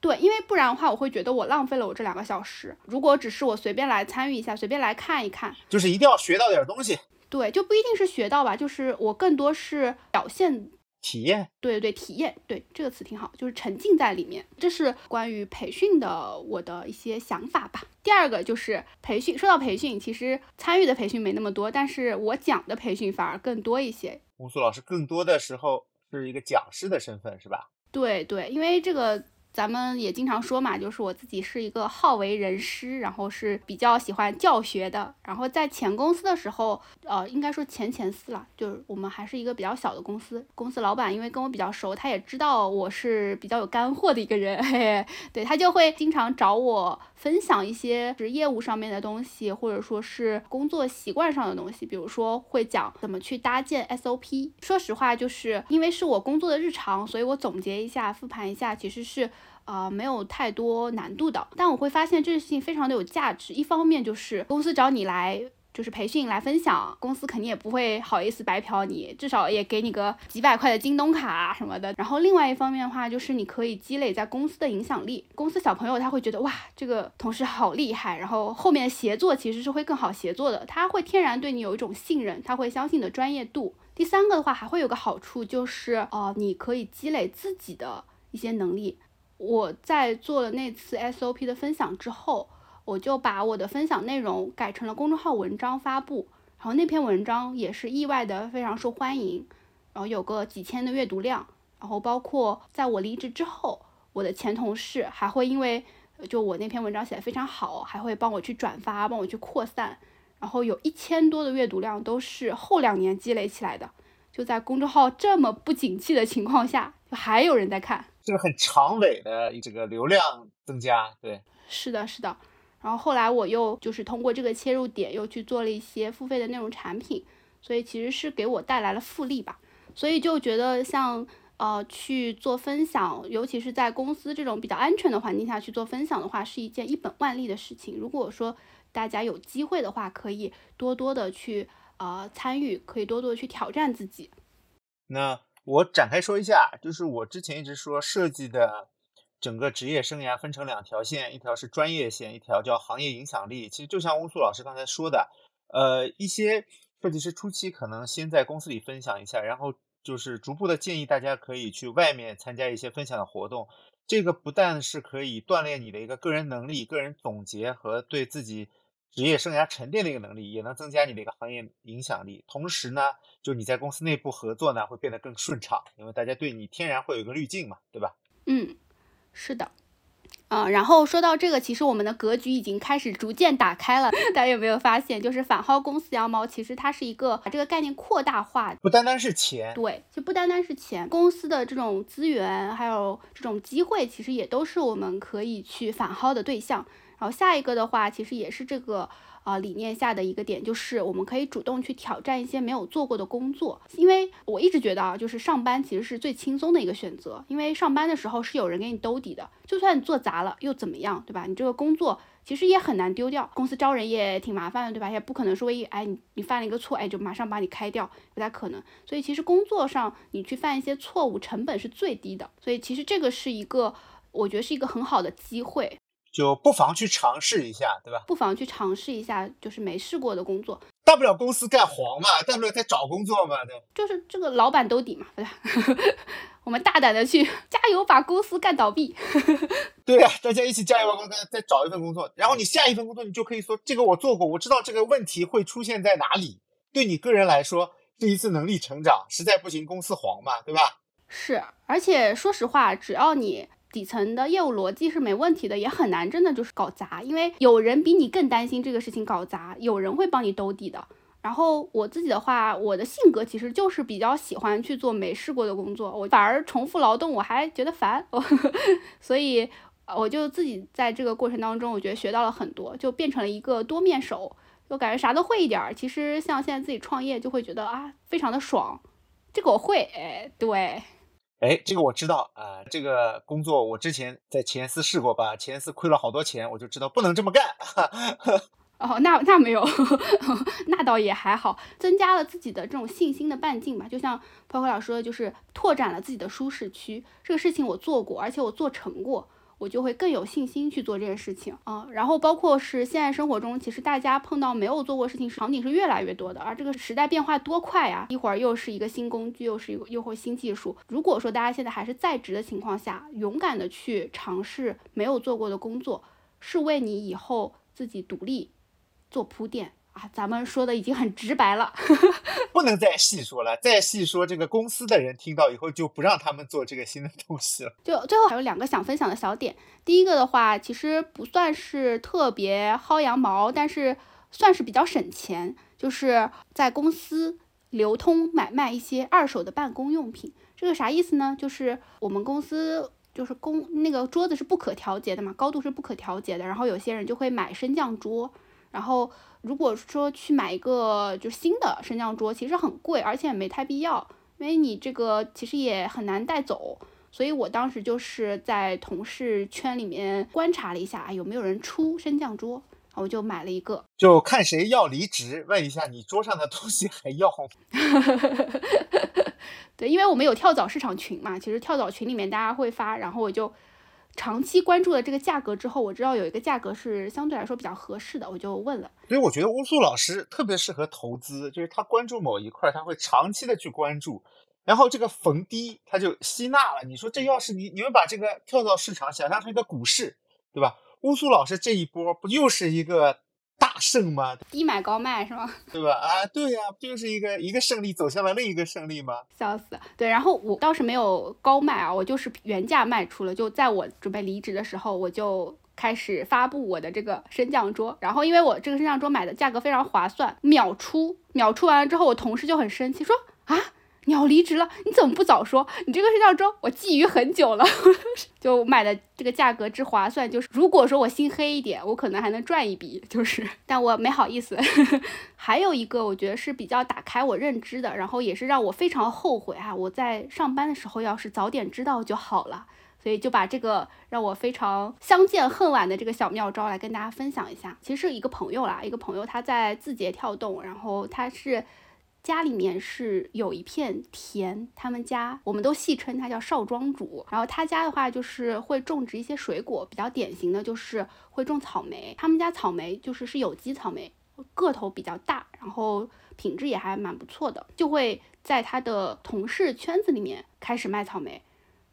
对，因为不然的话，我会觉得我浪费了我这两个小时。如果只是我随便来参与一下，随便来看一看，就是一定要学到点东西。对，就不一定是学到吧，就是我更多是表现体验。对对对，体验，对这个词挺好，就是沉浸在里面。这是关于培训的我的一些想法吧。第二个就是培训，说到培训，其实参与的培训没那么多，但是我讲的培训反而更多一些。乌苏老师更多的时候是一个讲师的身份，是吧？对对，因为这个。咱们也经常说嘛，就是我自己是一个好为人师，然后是比较喜欢教学的。然后在前公司的时候，呃，应该说前前司了，就是我们还是一个比较小的公司。公司老板因为跟我比较熟，他也知道我是比较有干货的一个人，嘿，对他就会经常找我分享一些职业务上面的东西，或者说是工作习惯上的东西。比如说会讲怎么去搭建 SOP。说实话，就是因为是我工作的日常，所以我总结一下、复盘一下，其实是。啊，没有太多难度的，但我会发现这件事情非常的有价值。一方面就是公司找你来就是培训来分享，公司肯定也不会好意思白嫖你，至少也给你个几百块的京东卡啊什么的。然后另外一方面的话，就是你可以积累在公司的影响力，公司小朋友他会觉得哇，这个同事好厉害，然后后面的协作其实是会更好协作的，他会天然对你有一种信任，他会相信你的专业度。第三个的话还会有个好处就是，哦，你可以积累自己的一些能力。我在做了那次 SOP 的分享之后，我就把我的分享内容改成了公众号文章发布，然后那篇文章也是意外的非常受欢迎，然后有个几千的阅读量，然后包括在我离职之后，我的前同事还会因为就我那篇文章写的非常好，还会帮我去转发，帮我去扩散，然后有一千多的阅读量都是后两年积累起来的，就在公众号这么不景气的情况下，就还有人在看。这个很长尾的这个流量增加，对，是的，是的。然后后来我又就是通过这个切入点，又去做了一些付费的内容产品，所以其实是给我带来了复利吧。所以就觉得像呃去做分享，尤其是在公司这种比较安全的环境下去做分享的话，是一件一本万利的事情。如果说大家有机会的话，可以多多的去呃参与，可以多多的去挑战自己。那。我展开说一下，就是我之前一直说设计的整个职业生涯分成两条线，一条是专业线，一条叫行业影响力。其实就像乌苏老师刚才说的，呃，一些设计师初期可能先在公司里分享一下，然后就是逐步的建议大家可以去外面参加一些分享的活动。这个不但是可以锻炼你的一个个人能力、个人总结和对自己。职业生涯沉淀的一个能力，也能增加你的一个行业影响力。同时呢，就你在公司内部合作呢，会变得更顺畅，因为大家对你天然会有一个滤镜嘛，对吧？嗯，是的。啊，然后说到这个，其实我们的格局已经开始逐渐打开了。大家有没有发现，就是反薅公司羊毛，其实它是一个把这个概念扩大化，不单单是钱，对，就不单单是钱，公司的这种资源还有这种机会，其实也都是我们可以去反薅的对象。然后下一个的话，其实也是这个。啊，理念下的一个点就是我们可以主动去挑战一些没有做过的工作，因为我一直觉得啊，就是上班其实是最轻松的一个选择，因为上班的时候是有人给你兜底的，就算你做砸了又怎么样，对吧？你这个工作其实也很难丢掉，公司招人也挺麻烦的，对吧？也不可能说一哎你你犯了一个错，哎就马上把你开掉，不太可能。所以其实工作上你去犯一些错误，成本是最低的，所以其实这个是一个我觉得是一个很好的机会。就不妨去尝试一下，对吧？不妨去尝试一下，就是没试过的工作，大不了公司干黄嘛，大不了再找工作嘛，对。就是这个老板兜底嘛，对吧？我们大胆的去加油，把公司干倒闭。对呀，大家一起加油，再再找一份工作，然后你下一份工作，你就可以说这个我做过，我知道这个问题会出现在哪里。对你个人来说是一次能力成长，实在不行公司黄嘛，对吧？是，而且说实话，只要你。底层的业务逻辑是没问题的，也很难真的就是搞砸，因为有人比你更担心这个事情搞砸，有人会帮你兜底的。然后我自己的话，我的性格其实就是比较喜欢去做没试过的工作，我反而重复劳动我还觉得烦，所以我就自己在这个过程当中，我觉得学到了很多，就变成了一个多面手，就感觉啥都会一点儿。其实像现在自己创业，就会觉得啊，非常的爽，这个我会，哎，对。哎，这个我知道啊，这个工作我之前在前司试过吧，前司亏了好多钱，我就知道不能这么干。哦，那那没有，那倒也还好，增加了自己的这种信心的半径吧。就像泡泡老师说的，就是拓展了自己的舒适区。这个事情我做过，而且我做成过。我就会更有信心去做这件事情啊，然后包括是现在生活中，其实大家碰到没有做过事情场景是越来越多的，而这个时代变化多快呀，一会儿又是一个新工具，又是一个又会新技术。如果说大家现在还是在职的情况下，勇敢的去尝试没有做过的工作，是为你以后自己独立做铺垫。啊，咱们说的已经很直白了，不能再细说了。再细说，这个公司的人听到以后就不让他们做这个新的东西了。就最后还有两个想分享的小点。第一个的话，其实不算是特别薅羊毛，但是算是比较省钱，就是在公司流通买卖一些二手的办公用品。这个啥意思呢？就是我们公司就是公那个桌子是不可调节的嘛，高度是不可调节的，然后有些人就会买升降桌，然后。如果说去买一个就新的升降桌，其实很贵，而且也没太必要，因为你这个其实也很难带走。所以我当时就是在同事圈里面观察了一下，有没有人出升降桌，我就买了一个。就看谁要离职，问一下你桌上的东西还要吗？对，因为我们有跳蚤市场群嘛，其实跳蚤群里面大家会发，然后我就。长期关注了这个价格之后，我知道有一个价格是相对来说比较合适的，我就问了。所以我觉得乌苏老师特别适合投资，就是他关注某一块，他会长期的去关注，然后这个逢低他就吸纳了。你说这要是你你们把这个跳蚤市场想象成一个股市，对吧？乌苏老师这一波不又是一个？大胜吗？低买高卖是吗？对吧？啊，对呀，不就是一个一个胜利走向了另一个胜利吗？笑死！对，然后我倒是没有高卖啊，我就是原价卖出了。就在我准备离职的时候，我就开始发布我的这个升降桌。然后因为我这个升降桌买的价格非常划算，秒出，秒出完了之后，我同事就很生气，说啊。你要离职了，你怎么不早说？你这个升降桌我觊觎很久了，就买的这个价格之划算，就是如果说我心黑一点，我可能还能赚一笔，就是，但我没好意思。还有一个我觉得是比较打开我认知的，然后也是让我非常后悔啊，我在上班的时候要是早点知道就好了，所以就把这个让我非常相见恨晚的这个小妙招来跟大家分享一下。其实是一个朋友啦，一个朋友他在字节跳动，然后他是。家里面是有一片田，他们家我们都戏称他叫少庄主。然后他家的话就是会种植一些水果，比较典型的就是会种草莓。他们家草莓就是是有机草莓，个头比较大，然后品质也还蛮不错的。就会在他的同事圈子里面开始卖草莓，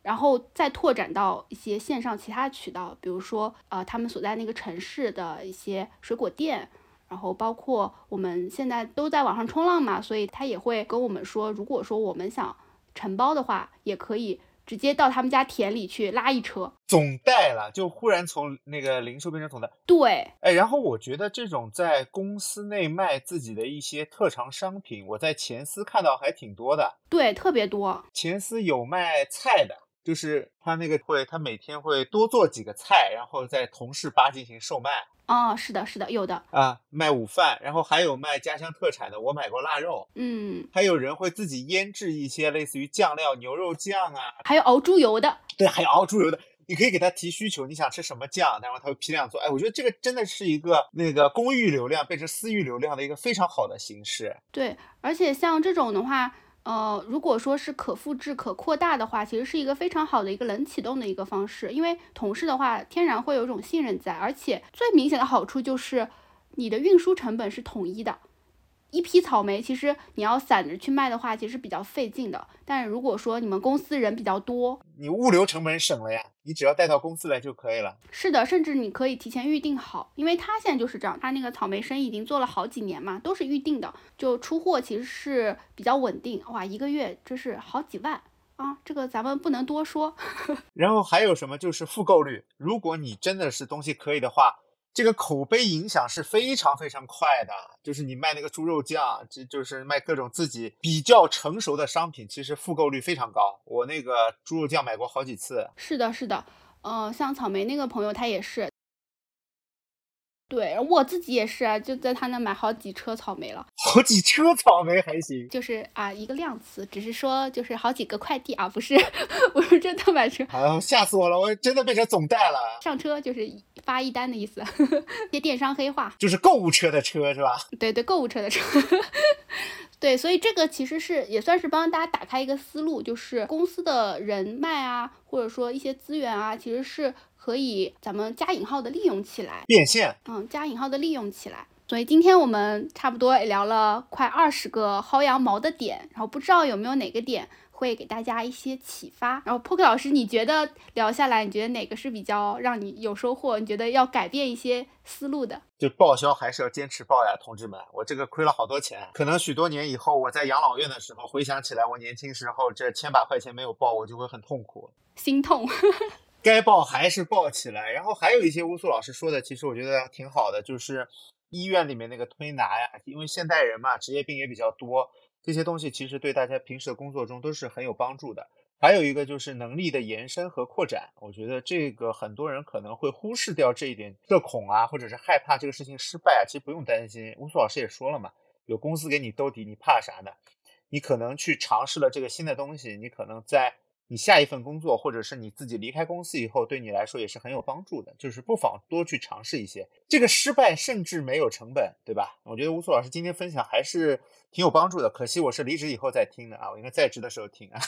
然后再拓展到一些线上其他渠道，比如说呃他们所在那个城市的一些水果店。然后包括我们现在都在网上冲浪嘛，所以他也会跟我们说，如果说我们想承包的话，也可以直接到他们家田里去拉一车，总代了，就忽然从那个零售变成总代。对，哎，然后我觉得这种在公司内卖自己的一些特长商品，我在前司看到还挺多的。对，特别多。前司有卖菜的，就是他那个会，他每天会多做几个菜，然后在同事吧进行售卖。哦，是的，是的，有的啊，卖午饭，然后还有卖家乡特产的，我买过腊肉。嗯，还有人会自己腌制一些类似于酱料，牛肉酱啊，还有熬猪油的。对，还有熬猪油的。你可以给他提需求，你想吃什么酱，然后他会批量做。哎，我觉得这个真的是一个那个公域流量变成私域流量的一个非常好的形式。对，而且像这种的话，呃，如果说是可复制、可扩大的话，其实是一个非常好的一个冷启动的一个方式。因为同事的话，天然会有一种信任在，而且最明显的好处就是你的运输成本是统一的。一批草莓，其实你要散着去卖的话，其实比较费劲的。但如果说你们公司人比较多，你物流成本省了呀，你只要带到公司来就可以了。是的，甚至你可以提前预定好，因为他现在就是这样，他那个草莓生意已经做了好几年嘛，都是预定的，就出货其实是比较稳定。哇，一个月这是好几万啊，这个咱们不能多说。然后还有什么就是复购率，如果你真的是东西可以的话。这个口碑影响是非常非常快的，就是你卖那个猪肉酱，这就是卖各种自己比较成熟的商品，其实复购率非常高。我那个猪肉酱买过好几次。是的，是的，嗯，像草莓那个朋友他也是。对我自己也是啊，就在他那买好几车草莓了，好几车草莓还行，就是啊一个量词，只是说就是好几个快递啊，不是 我是真的买车，啊吓死我了，我真的变成总代了，上车就是发一单的意思，接电商黑话，就是购物车的车是吧？对对，购物车的车，对，所以这个其实是也算是帮大家打开一个思路，就是公司的人脉啊，或者说一些资源啊，其实是。可以，咱们加引号的利用起来，变现，嗯，加引号的利用起来。所以今天我们差不多也聊了快二十个薅羊毛的点，然后不知道有没有哪个点会给大家一些启发。然后 p o k 老师，你觉得聊下来，你觉得哪个是比较让你有收获？你觉得要改变一些思路的？就报销还是要坚持报呀，同志们，我这个亏了好多钱，可能许多年以后我在养老院的时候回想起来，我年轻时候这千把块钱没有报，我就会很痛苦，心痛。该报还是报起来，然后还有一些乌苏老师说的，其实我觉得挺好的，就是医院里面那个推拿呀，因为现代人嘛，职业病也比较多，这些东西其实对大家平时的工作中都是很有帮助的。还有一个就是能力的延伸和扩展，我觉得这个很多人可能会忽视掉这一点，社恐啊，或者是害怕这个事情失败啊，其实不用担心。乌苏老师也说了嘛，有公司给你兜底，你怕啥呢？你可能去尝试了这个新的东西，你可能在。你下一份工作，或者是你自己离开公司以后，对你来说也是很有帮助的。就是不妨多去尝试一些，这个失败甚至没有成本，对吧？我觉得吴苏老师今天分享还是挺有帮助的。可惜我是离职以后再听的啊，我应该在职的时候听啊。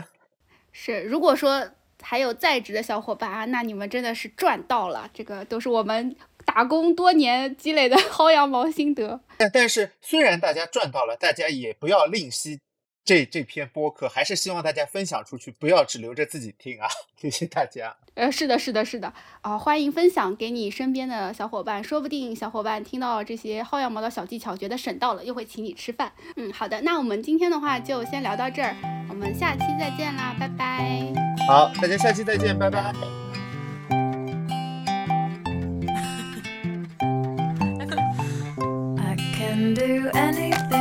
是，如果说还有在职的小伙伴啊，那你们真的是赚到了。这个都是我们打工多年积累的薅羊毛心得。但但是虽然大家赚到了，大家也不要吝惜。这这篇播客还是希望大家分享出去，不要只留着自己听啊！谢谢大家。呃，是的，是的，是的。啊，欢迎分享给你身边的小伙伴，说不定小伙伴听到这些薅羊毛的小技巧，觉得省到了，又会请你吃饭。嗯，好的，那我们今天的话就先聊到这儿，我们下期再见啦，拜拜。好，大家下期再见，拜拜。